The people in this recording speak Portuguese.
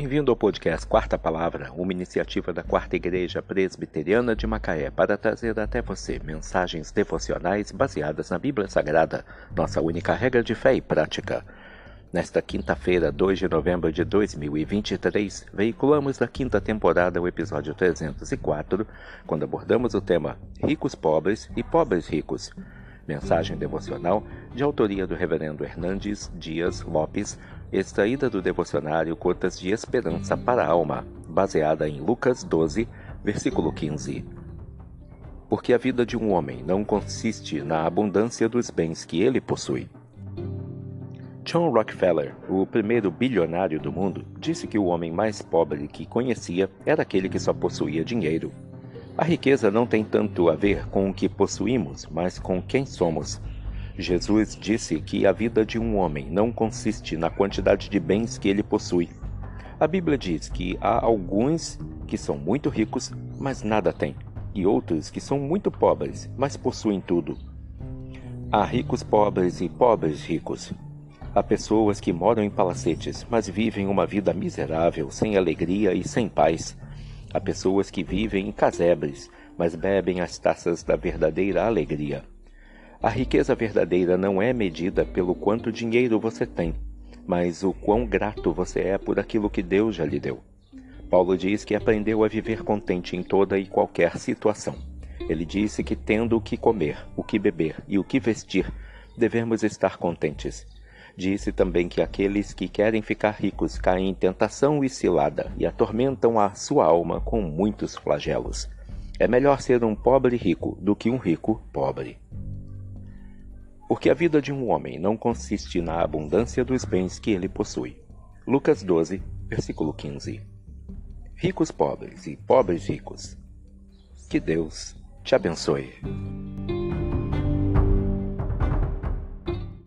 Bem-vindo ao podcast Quarta Palavra, uma iniciativa da Quarta Igreja Presbiteriana de Macaé para trazer até você mensagens devocionais baseadas na Bíblia Sagrada, nossa única regra de fé e prática. Nesta quinta-feira, 2 de novembro de 2023, veiculamos da quinta temporada o episódio 304, quando abordamos o tema Ricos Pobres e Pobres Ricos. Mensagem devocional de autoria do Reverendo Hernandes Dias Lopes, extraída do devocionário Cotas de Esperança para a Alma, baseada em Lucas 12, versículo 15. Porque a vida de um homem não consiste na abundância dos bens que ele possui. John Rockefeller, o primeiro bilionário do mundo, disse que o homem mais pobre que conhecia era aquele que só possuía dinheiro. A riqueza não tem tanto a ver com o que possuímos, mas com quem somos. Jesus disse que a vida de um homem não consiste na quantidade de bens que ele possui. A Bíblia diz que há alguns que são muito ricos, mas nada têm, e outros que são muito pobres, mas possuem tudo. Há ricos pobres e pobres ricos. Há pessoas que moram em palacetes, mas vivem uma vida miserável, sem alegria e sem paz. Há pessoas que vivem em casebres, mas bebem as taças da verdadeira alegria. A riqueza verdadeira não é medida pelo quanto dinheiro você tem, mas o quão grato você é por aquilo que Deus já lhe deu. Paulo diz que aprendeu a viver contente em toda e qualquer situação. Ele disse que, tendo o que comer, o que beber e o que vestir, devemos estar contentes. Disse também que aqueles que querem ficar ricos caem em tentação e cilada e atormentam a sua alma com muitos flagelos. É melhor ser um pobre rico do que um rico pobre. Porque a vida de um homem não consiste na abundância dos bens que ele possui. Lucas 12, versículo 15. Ricos pobres e pobres ricos. Que Deus te abençoe.